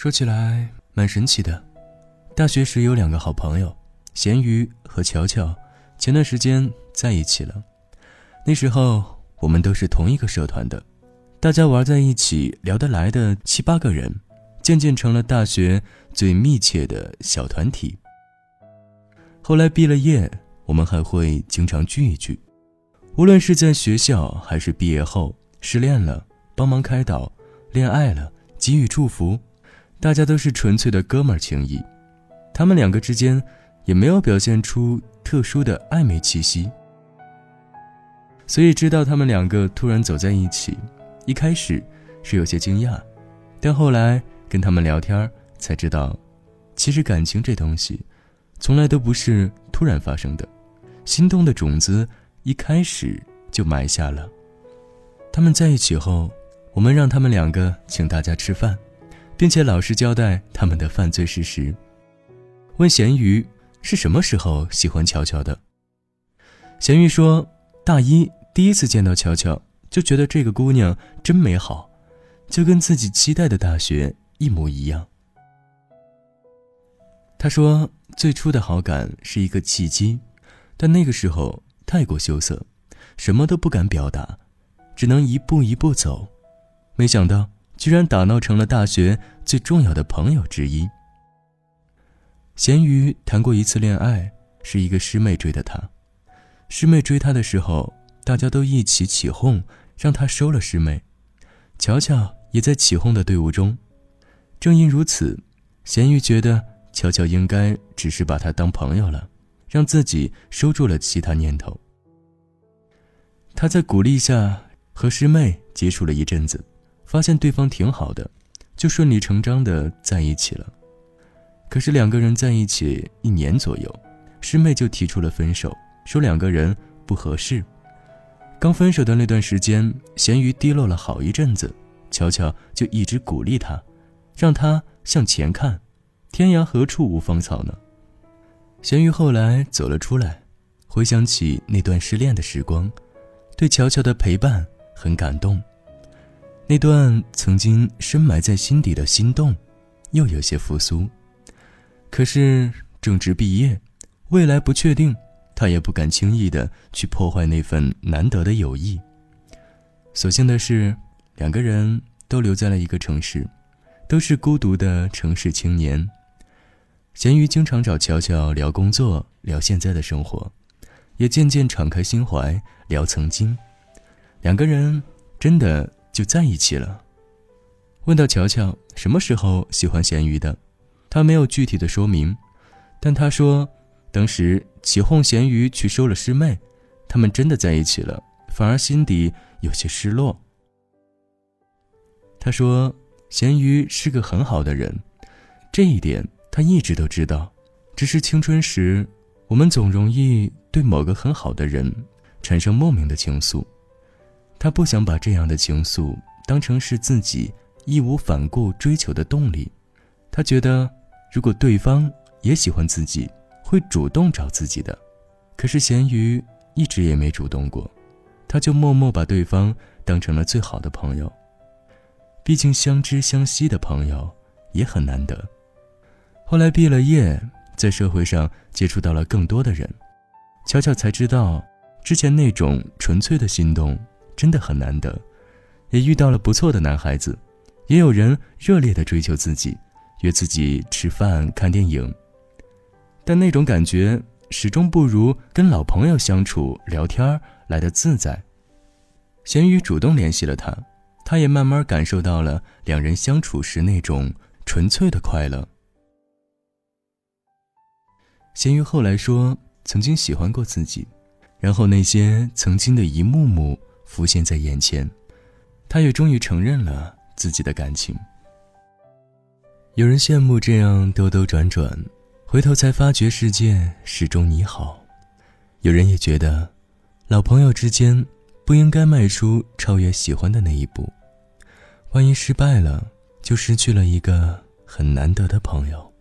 说起来蛮神奇的，大学时有两个好朋友，咸鱼和乔乔，前段时间在一起了。那时候我们都是同一个社团的，大家玩在一起聊得来的七八个人，渐渐成了大学最密切的小团体。后来毕了业，我们还会经常聚一聚，无论是在学校还是毕业后，失恋了帮忙开导，恋爱了给予祝福。大家都是纯粹的哥们儿情谊，他们两个之间也没有表现出特殊的暧昧气息。所以知道他们两个突然走在一起，一开始是有些惊讶，但后来跟他们聊天才知道，其实感情这东西，从来都不是突然发生的，心动的种子一开始就埋下了。他们在一起后，我们让他们两个请大家吃饭。并且老实交代他们的犯罪事实。问咸鱼是什么时候喜欢乔乔的？咸鱼说：大一第一次见到乔乔，就觉得这个姑娘真美好，就跟自己期待的大学一模一样。他说最初的好感是一个契机，但那个时候太过羞涩，什么都不敢表达，只能一步一步走。没想到。居然打闹成了大学最重要的朋友之一。咸鱼谈过一次恋爱，是一个师妹追的他。师妹追他的时候，大家都一起起哄，让他收了师妹。乔乔也在起哄的队伍中。正因如此，咸鱼觉得乔乔应该只是把他当朋友了，让自己收住了其他念头。他在鼓励下和师妹接触了一阵子。发现对方挺好的，就顺理成章的在一起了。可是两个人在一起一年左右，师妹就提出了分手，说两个人不合适。刚分手的那段时间，咸鱼低落了好一阵子，乔乔就一直鼓励他，让他向前看，天涯何处无芳草呢？咸鱼后来走了出来，回想起那段失恋的时光，对乔乔的陪伴很感动。那段曾经深埋在心底的心动，又有些复苏。可是正值毕业，未来不确定，他也不敢轻易的去破坏那份难得的友谊。所幸的是，两个人都留在了一个城市，都是孤独的城市青年。咸鱼经常找乔乔聊工作，聊现在的生活，也渐渐敞开心怀聊曾经。两个人真的。就在一起了。问到乔乔什么时候喜欢咸鱼的，他没有具体的说明，但他说，当时起哄咸鱼去收了师妹，他们真的在一起了，反而心底有些失落。他说，咸鱼是个很好的人，这一点他一直都知道，只是青春时，我们总容易对某个很好的人产生莫名的情愫。他不想把这样的情愫当成是自己义无反顾追求的动力，他觉得如果对方也喜欢自己，会主动找自己的。可是咸鱼一直也没主动过，他就默默把对方当成了最好的朋友。毕竟相知相惜的朋友也很难得。后来毕了业，在社会上接触到了更多的人，巧巧才知道之前那种纯粹的心动。真的很难得，也遇到了不错的男孩子，也有人热烈的追求自己，约自己吃饭、看电影。但那种感觉始终不如跟老朋友相处聊天来的自在。咸鱼主动联系了他，他也慢慢感受到了两人相处时那种纯粹的快乐。咸鱼后来说，曾经喜欢过自己，然后那些曾经的一幕幕。浮现在眼前，他也终于承认了自己的感情。有人羡慕这样兜兜转转，回头才发觉世界始终你好；有人也觉得，老朋友之间不应该迈出超越喜欢的那一步，万一失败了，就失去了一个很难得的朋友。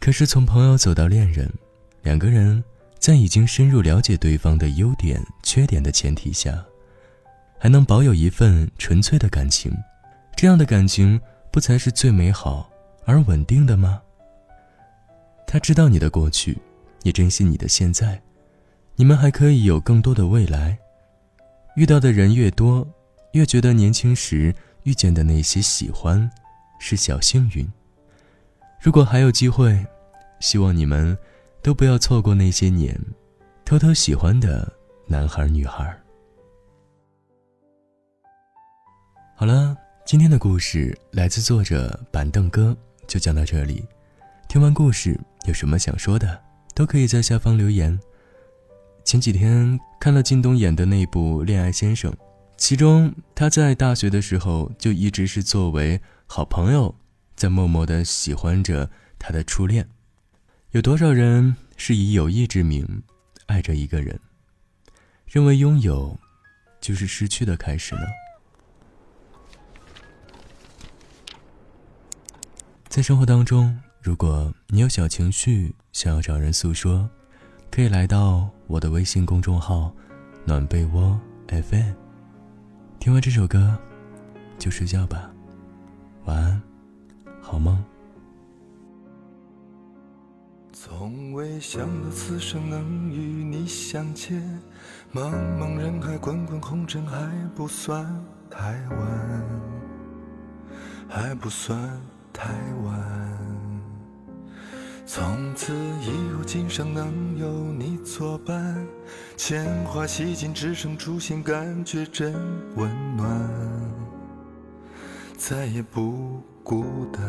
可是从朋友走到恋人，两个人在已经深入了解对方的优点、缺点的前提下。还能保有一份纯粹的感情，这样的感情不才是最美好，而稳定的吗？他知道你的过去，也珍惜你的现在，你们还可以有更多的未来。遇到的人越多，越觉得年轻时遇见的那些喜欢，是小幸运。如果还有机会，希望你们都不要错过那些年，偷偷喜欢的男孩女孩。好了，今天的故事来自作者板凳哥，就讲到这里。听完故事。有什么想说的，都可以在下方留言。前几天看了靳东演的那部《恋爱先生》，其中他在大学的时候就一直是作为好朋友，在默默的喜欢着他的初恋。有多少人是以友谊之名爱着一个人，认为拥有就是失去的开始呢？在生活当中。如果你有小情绪想要找人诉说，可以来到我的微信公众号“暖被窝 FM”。听完这首歌，就睡觉吧，晚安，好梦。从未想到此生能与你相见，茫茫人海，滚滚红尘，还不算太晚，还不算太晚。从此以后，今生能有你作伴，铅华洗尽，只剩初心，感觉真温暖，再也不孤单。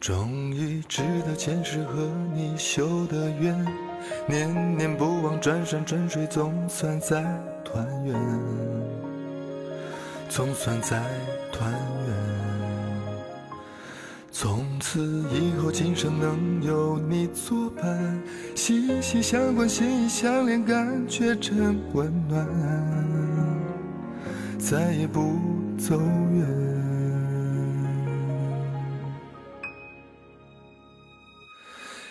终于知道前世和你修的缘，念念不忘，转山转水，总算在团圆，总算在团圆。从此以后，今生能有你作伴，息息相关，心意相连，感觉真温暖，再也不走远。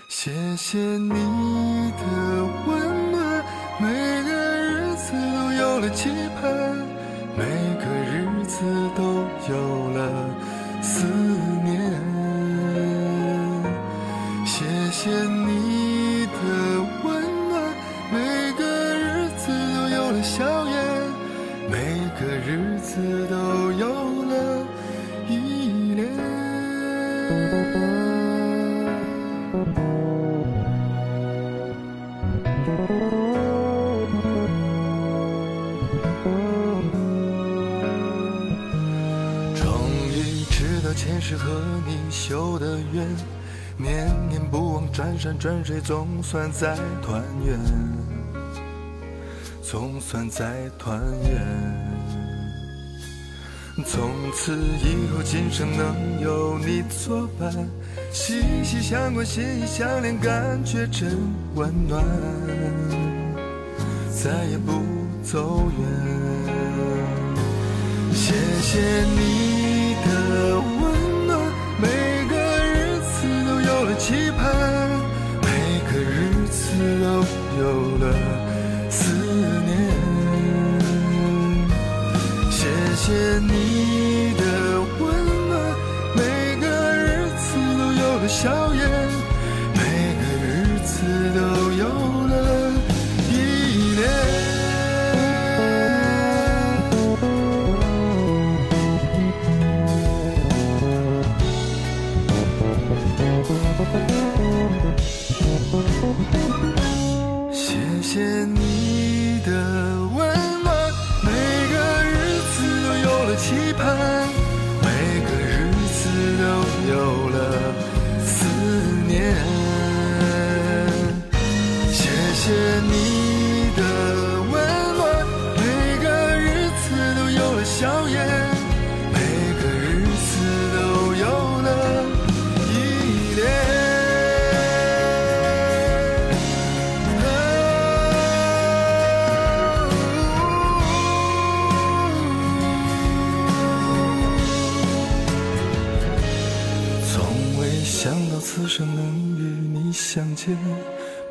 谢谢你的温暖，每个日子都有了期盼，笑颜，每个日子都有了依恋。终于知道前世和你修的缘。念念不忘，转山转水，总算在团圆，总算在团圆。从此以后，今生能有你作伴，息息相关，心意相连，感觉真温暖，再也不走远。谢谢你的温暖，每个日子都有了。期盼，每个日子都有了思念。谢谢你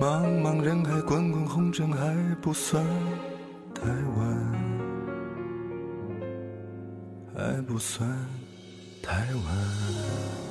茫茫人海，滚滚红尘，还不算太晚，还不算太晚。